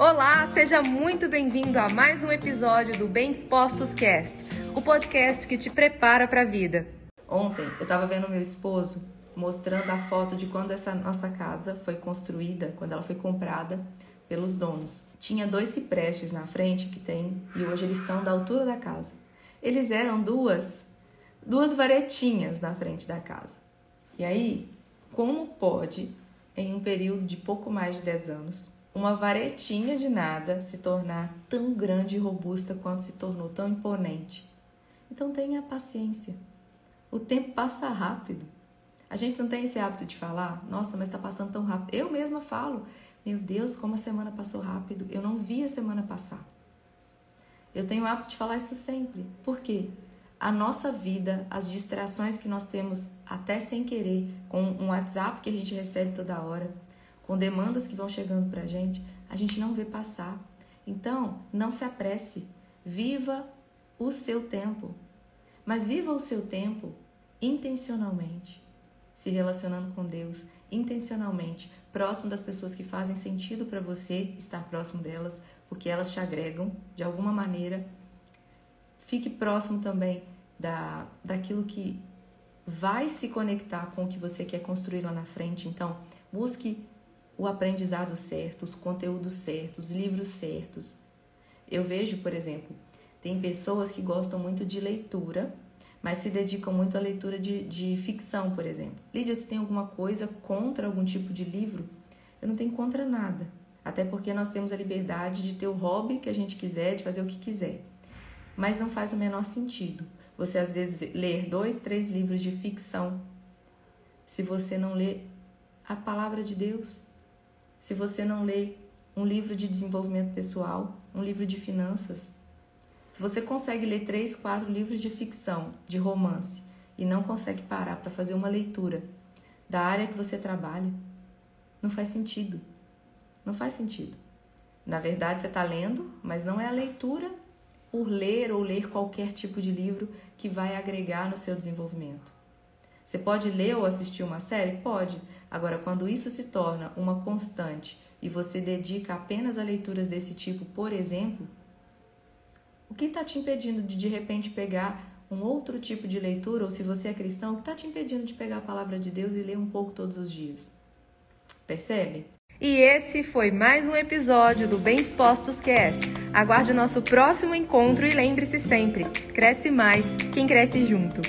Olá, seja muito bem-vindo a mais um episódio do Bem Dispostos Cast, o podcast que te prepara para a vida. Ontem eu estava vendo meu esposo mostrando a foto de quando essa nossa casa foi construída, quando ela foi comprada pelos donos. Tinha dois ciprestes na frente que tem e hoje eles são da altura da casa. Eles eram duas duas varetinhas na frente da casa. E aí, como pode em um período de pouco mais de 10 anos uma varetinha de nada se tornar tão grande e robusta quanto se tornou, tão imponente? Então tenha paciência. O tempo passa rápido. A gente não tem esse hábito de falar, nossa, mas está passando tão rápido. Eu mesma falo, meu Deus, como a semana passou rápido. Eu não vi a semana passar. Eu tenho o hábito de falar isso sempre. Por quê? A nossa vida, as distrações que nós temos até sem querer, com um WhatsApp que a gente recebe toda hora, com demandas que vão chegando pra gente, a gente não vê passar. Então, não se apresse. Viva o seu tempo. Mas viva o seu tempo intencionalmente se relacionando com Deus intencionalmente, próximo das pessoas que fazem sentido para você estar próximo delas, porque elas te agregam de alguma maneira. Fique próximo também da, daquilo que vai se conectar com o que você quer construir lá na frente. Então, busque o aprendizado certo, os conteúdos certos, os livros certos. Eu vejo, por exemplo, tem pessoas que gostam muito de leitura mas se dedicam muito à leitura de, de ficção, por exemplo. Lídia, se tem alguma coisa contra algum tipo de livro? Eu não tenho contra nada. Até porque nós temos a liberdade de ter o hobby que a gente quiser, de fazer o que quiser. Mas não faz o menor sentido você, às vezes, ler dois, três livros de ficção se você não lê a palavra de Deus, se você não lê um livro de desenvolvimento pessoal, um livro de finanças, se você consegue ler três, quatro livros de ficção, de romance, e não consegue parar para fazer uma leitura da área que você trabalha, não faz sentido. Não faz sentido. Na verdade, você está lendo, mas não é a leitura por ler ou ler qualquer tipo de livro que vai agregar no seu desenvolvimento. Você pode ler ou assistir uma série? Pode. Agora, quando isso se torna uma constante e você dedica apenas a leituras desse tipo, por exemplo, o que está te impedindo de de repente pegar um outro tipo de leitura, ou se você é cristão, o que está te impedindo de pegar a palavra de Deus e ler um pouco todos os dias? Percebe? E esse foi mais um episódio do Bem Dispostos Cast. Aguarde o nosso próximo encontro e lembre-se sempre: cresce mais quem cresce junto.